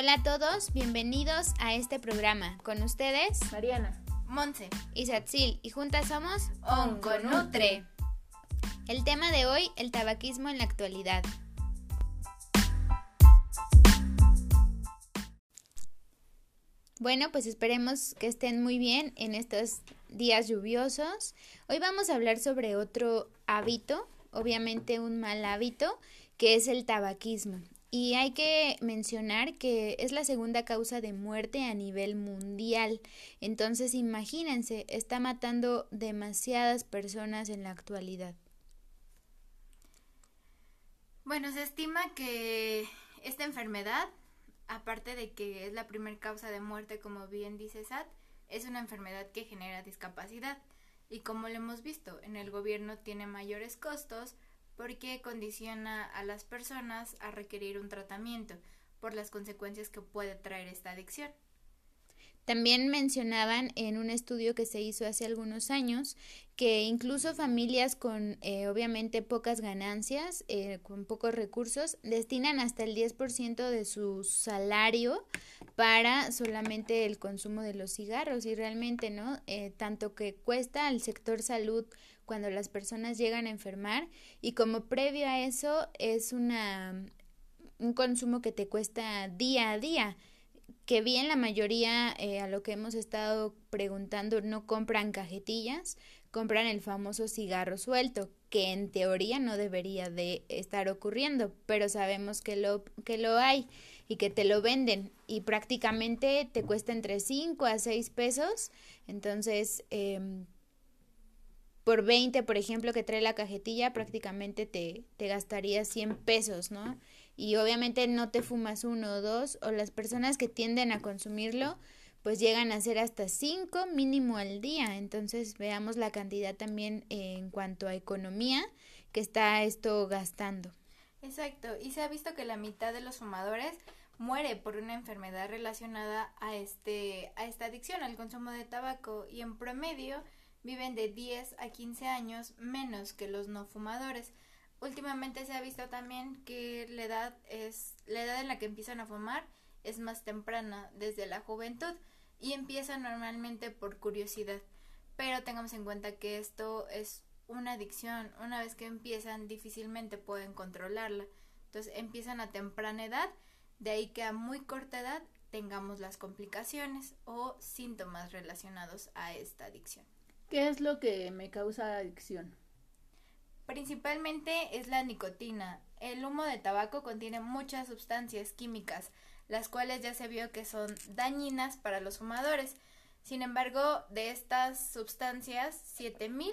Hola a todos, bienvenidos a este programa. Con ustedes, Mariana, Monse y Satsil, y juntas somos Onconutre. El tema de hoy, el tabaquismo en la actualidad. Bueno, pues esperemos que estén muy bien en estos días lluviosos. Hoy vamos a hablar sobre otro hábito, obviamente un mal hábito, que es el tabaquismo. Y hay que mencionar que es la segunda causa de muerte a nivel mundial. Entonces, imagínense, está matando demasiadas personas en la actualidad. Bueno, se estima que esta enfermedad, aparte de que es la primera causa de muerte, como bien dice Sat, es una enfermedad que genera discapacidad. Y como lo hemos visto, en el gobierno tiene mayores costos porque condiciona a las personas a requerir un tratamiento por las consecuencias que puede traer esta adicción. También mencionaban en un estudio que se hizo hace algunos años que incluso familias con eh, obviamente pocas ganancias, eh, con pocos recursos, destinan hasta el 10% de su salario para solamente el consumo de los cigarros y realmente, ¿no? Eh, tanto que cuesta al sector salud cuando las personas llegan a enfermar y como previo a eso es una un consumo que te cuesta día a día que bien la mayoría eh, a lo que hemos estado preguntando no compran cajetillas, compran el famoso cigarro suelto, que en teoría no debería de estar ocurriendo, pero sabemos que lo, que lo hay y que te lo venden y prácticamente te cuesta entre 5 a 6 pesos, entonces eh, por 20, por ejemplo, que trae la cajetilla, prácticamente te, te gastarías 100 pesos, ¿no? Y obviamente no te fumas uno o dos, o las personas que tienden a consumirlo, pues llegan a ser hasta 5 mínimo al día. Entonces veamos la cantidad también en cuanto a economía que está esto gastando. Exacto, y se ha visto que la mitad de los fumadores muere por una enfermedad relacionada a este a esta adicción al consumo de tabaco y en promedio viven de 10 a 15 años menos que los no fumadores. Últimamente se ha visto también que la edad es la edad en la que empiezan a fumar es más temprana desde la juventud y empieza normalmente por curiosidad. Pero tengamos en cuenta que esto es una adicción, una vez que empiezan difícilmente pueden controlarla. Entonces empiezan a temprana edad, de ahí que a muy corta edad tengamos las complicaciones o síntomas relacionados a esta adicción. ¿Qué es lo que me causa adicción? Principalmente es la nicotina. El humo de tabaco contiene muchas sustancias químicas, las cuales ya se vio que son dañinas para los fumadores. Sin embargo, de estas sustancias, 7000,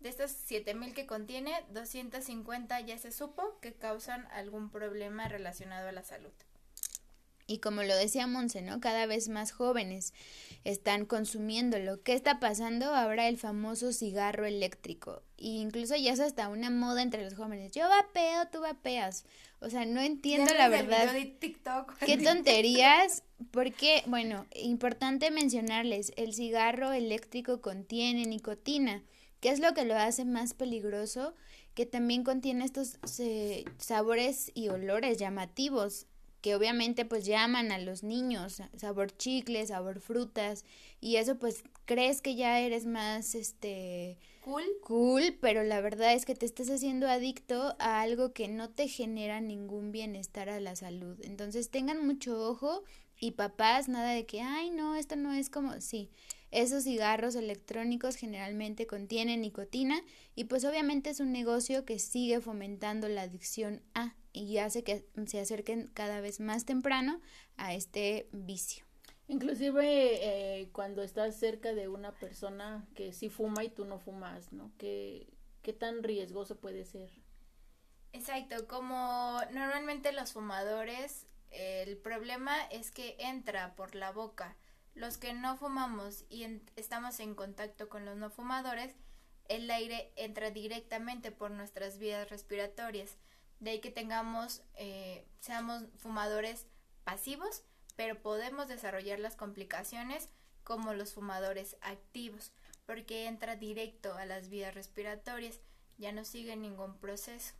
de estas 7000 que contiene, 250 ya se supo que causan algún problema relacionado a la salud. Y como lo decía Monse, ¿no? Cada vez más jóvenes están consumiéndolo. ¿Qué está pasando? Ahora el famoso cigarro eléctrico. E incluso ya es hasta una moda entre los jóvenes. Yo vapeo, tú vapeas. O sea, no entiendo la verdad. De TikTok. Qué tonterías. Porque, bueno, importante mencionarles, el cigarro eléctrico contiene nicotina. ¿Qué es lo que lo hace más peligroso? Que también contiene estos eh, sabores y olores llamativos que obviamente pues llaman a los niños, sabor chicle, sabor frutas, y eso pues crees que ya eres más este cool, cool, pero la verdad es que te estás haciendo adicto a algo que no te genera ningún bienestar a la salud. Entonces tengan mucho ojo y papás, nada de que, ay no, esto no es como, sí, esos cigarros electrónicos generalmente contienen nicotina y pues obviamente es un negocio que sigue fomentando la adicción a y hace que se acerquen cada vez más temprano a este vicio. Inclusive eh, cuando estás cerca de una persona que sí fuma y tú no fumas, ¿no? ¿Qué, qué tan riesgoso puede ser? Exacto, como normalmente los fumadores, el problema es que entra por la boca. Los que no fumamos y estamos en contacto con los no fumadores, el aire entra directamente por nuestras vías respiratorias de ahí que tengamos, eh, seamos fumadores pasivos, pero podemos desarrollar las complicaciones como los fumadores activos, porque entra directo a las vías respiratorias, ya no sigue ningún proceso.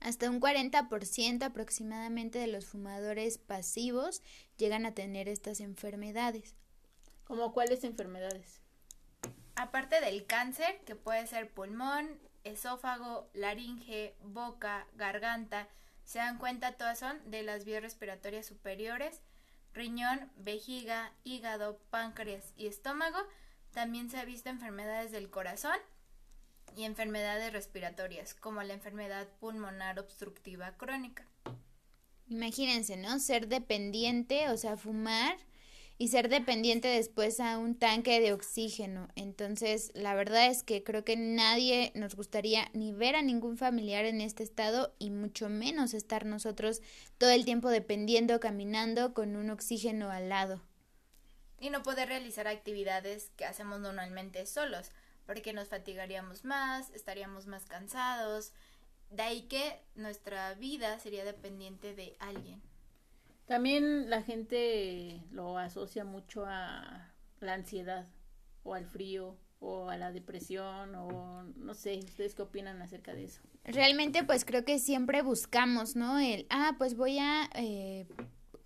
Hasta un 40% aproximadamente de los fumadores pasivos llegan a tener estas enfermedades. ¿Como cuáles enfermedades? Aparte del cáncer, que puede ser pulmón, esófago, laringe, boca, garganta, se dan cuenta todas son de las vías respiratorias superiores, riñón, vejiga, hígado, páncreas y estómago. También se ha visto enfermedades del corazón y enfermedades respiratorias, como la enfermedad pulmonar obstructiva crónica. Imagínense, ¿no? Ser dependiente, o sea, fumar y ser dependiente después a un tanque de oxígeno. Entonces, la verdad es que creo que nadie nos gustaría ni ver a ningún familiar en este estado y mucho menos estar nosotros todo el tiempo dependiendo, caminando con un oxígeno al lado. Y no poder realizar actividades que hacemos normalmente solos porque nos fatigaríamos más, estaríamos más cansados, de ahí que nuestra vida sería dependiente de alguien. También la gente lo asocia mucho a la ansiedad o al frío o a la depresión o no sé, ¿ustedes qué opinan acerca de eso? Realmente pues creo que siempre buscamos, ¿no? El, ah, pues voy a eh,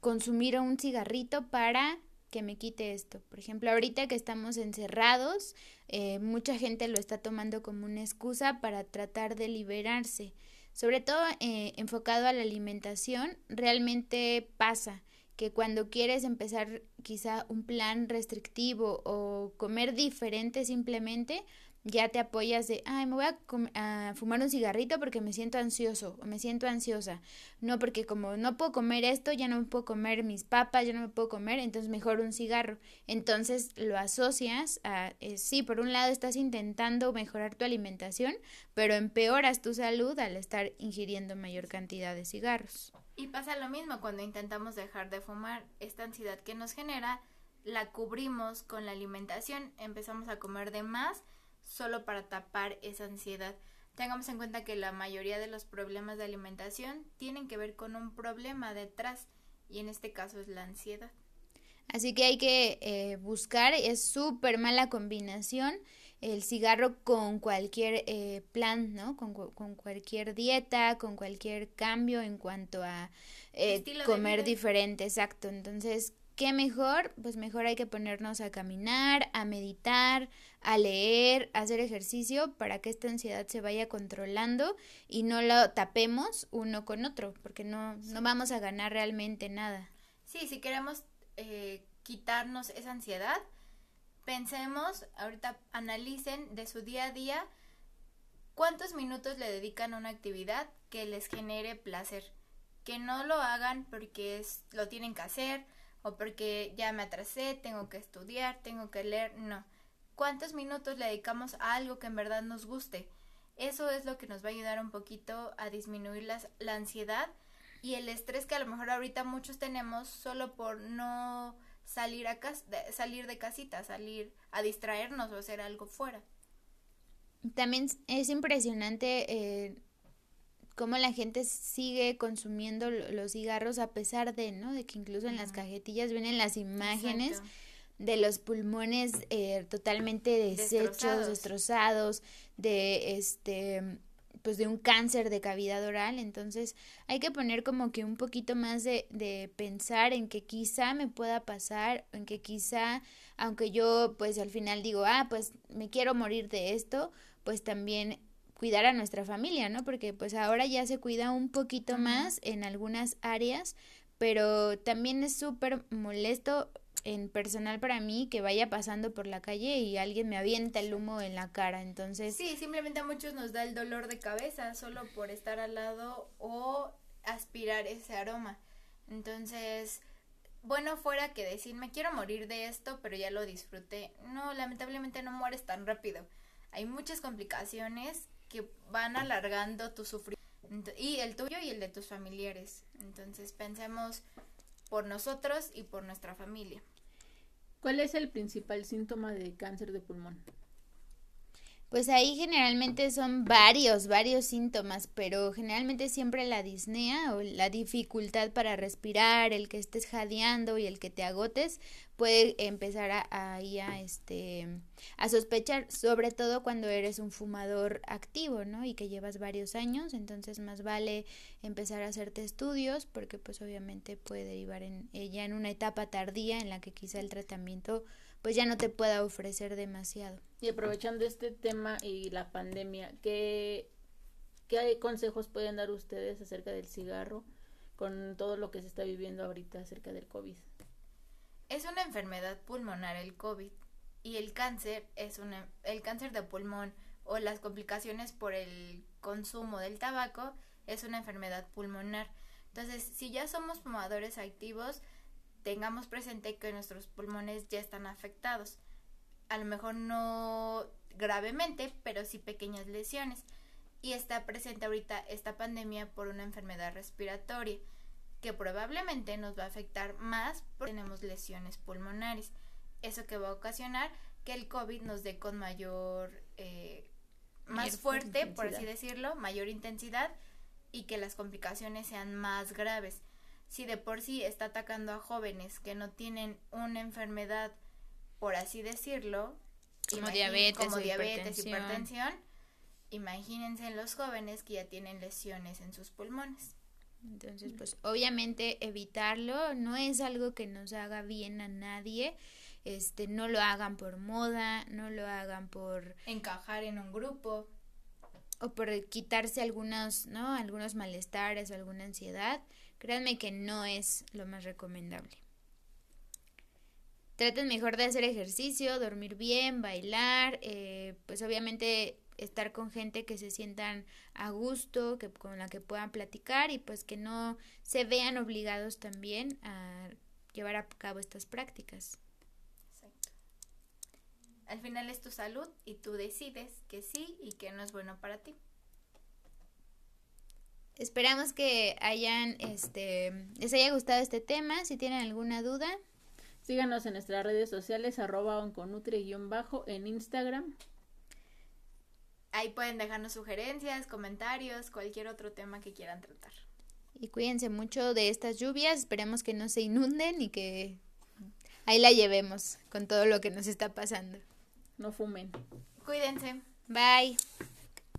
consumir un cigarrito para que me quite esto. Por ejemplo, ahorita que estamos encerrados, eh, mucha gente lo está tomando como una excusa para tratar de liberarse. Sobre todo eh, enfocado a la alimentación, realmente pasa que cuando quieres empezar quizá un plan restrictivo o comer diferente simplemente, ya te apoyas de, ay, me voy a, fumar un cigarrito porque me siento ansioso o me siento ansiosa. No, porque como no puedo comer esto, ya no me puedo comer mis papas, ya no me puedo comer, entonces mejor un cigarro. Entonces lo asocias a, eh, sí, por un lado estás intentando mejorar tu alimentación, pero empeoras tu salud al estar ingiriendo mayor cantidad de cigarros. Y pasa lo mismo cuando intentamos dejar de fumar. Esta ansiedad que nos genera la cubrimos con la alimentación, empezamos a comer de más solo para tapar esa ansiedad. Tengamos en cuenta que la mayoría de los problemas de alimentación tienen que ver con un problema detrás y en este caso es la ansiedad. Así que hay que eh, buscar, es súper mala combinación el cigarro con cualquier eh, plan, ¿no? Con, con, cualquier dieta, con cualquier cambio en cuanto a eh, comer diferente, exacto. Entonces, ¿Qué mejor? Pues mejor hay que ponernos a caminar, a meditar, a leer, a hacer ejercicio para que esta ansiedad se vaya controlando y no lo tapemos uno con otro, porque no, no vamos a ganar realmente nada. Sí, si queremos eh, quitarnos esa ansiedad, pensemos, ahorita analicen de su día a día cuántos minutos le dedican a una actividad que les genere placer. Que no lo hagan porque es, lo tienen que hacer o porque ya me atrasé, tengo que estudiar, tengo que leer, no. ¿Cuántos minutos le dedicamos a algo que en verdad nos guste? Eso es lo que nos va a ayudar un poquito a disminuir la ansiedad y el estrés que a lo mejor ahorita muchos tenemos solo por no salir a salir de casita, salir a distraernos o hacer algo fuera. También es impresionante eh, cómo la gente sigue consumiendo los cigarros a pesar de, ¿no? De que incluso en las cajetillas vienen las imágenes de los pulmones eh, totalmente deshechos, destrozados. de este pues de un cáncer de cavidad oral, entonces hay que poner como que un poquito más de, de pensar en que quizá me pueda pasar, en que quizá, aunque yo pues al final digo, ah, pues me quiero morir de esto, pues también cuidar a nuestra familia, ¿no? Porque pues ahora ya se cuida un poquito más en algunas áreas, pero también es súper molesto en personal para mí que vaya pasando por la calle y alguien me avienta el humo en la cara, entonces... Sí, simplemente a muchos nos da el dolor de cabeza solo por estar al lado o aspirar ese aroma. Entonces, bueno fuera que decir, me quiero morir de esto, pero ya lo disfruté. No, lamentablemente no mueres tan rápido. Hay muchas complicaciones que van alargando tu sufrimiento y el tuyo y el de tus familiares. Entonces pensemos por nosotros y por nuestra familia. ¿Cuál es el principal síntoma de cáncer de pulmón? Pues ahí generalmente son varios, varios síntomas, pero generalmente siempre la disnea o la dificultad para respirar, el que estés jadeando y el que te agotes, puede empezar a, a, este, a sospechar, sobre todo cuando eres un fumador activo, ¿no? Y que llevas varios años, entonces más vale empezar a hacerte estudios porque pues obviamente puede derivar en ella en una etapa tardía en la que quizá el tratamiento pues ya no te pueda ofrecer demasiado. Y aprovechando este tema y la pandemia, ¿qué, ¿qué consejos pueden dar ustedes acerca del cigarro con todo lo que se está viviendo ahorita acerca del COVID? Es una enfermedad pulmonar el COVID y el cáncer es una, el cáncer de pulmón o las complicaciones por el consumo del tabaco es una enfermedad pulmonar. Entonces, si ya somos fumadores activos, tengamos presente que nuestros pulmones ya están afectados. A lo mejor no gravemente, pero sí pequeñas lesiones. Y está presente ahorita esta pandemia por una enfermedad respiratoria que probablemente nos va a afectar más porque tenemos lesiones pulmonares. Eso que va a ocasionar que el COVID nos dé con mayor, eh, más fuerte, intensidad. por así decirlo, mayor intensidad y que las complicaciones sean más graves si de por sí está atacando a jóvenes que no tienen una enfermedad, por así decirlo, como diabetes, como diabetes hipertensión. hipertensión, imagínense en los jóvenes que ya tienen lesiones en sus pulmones. Entonces, pues obviamente evitarlo no es algo que nos haga bien a nadie. Este, no lo hagan por moda, no lo hagan por encajar en un grupo o por quitarse algunos, ¿no? algunos malestares o alguna ansiedad. Créanme que no es lo más recomendable. Traten mejor de hacer ejercicio, dormir bien, bailar, eh, pues obviamente estar con gente que se sientan a gusto, que con la que puedan platicar y pues que no se vean obligados también a llevar a cabo estas prácticas. Exacto. Al final es tu salud y tú decides que sí y que no es bueno para ti. Esperamos que hayan, este, les haya gustado este tema. Si tienen alguna duda, síganos en nuestras redes sociales, arroba onconutri-bajo en Instagram. Ahí pueden dejarnos sugerencias, comentarios, cualquier otro tema que quieran tratar. Y cuídense mucho de estas lluvias, esperemos que no se inunden y que ahí la llevemos con todo lo que nos está pasando. No fumen. Cuídense. Bye.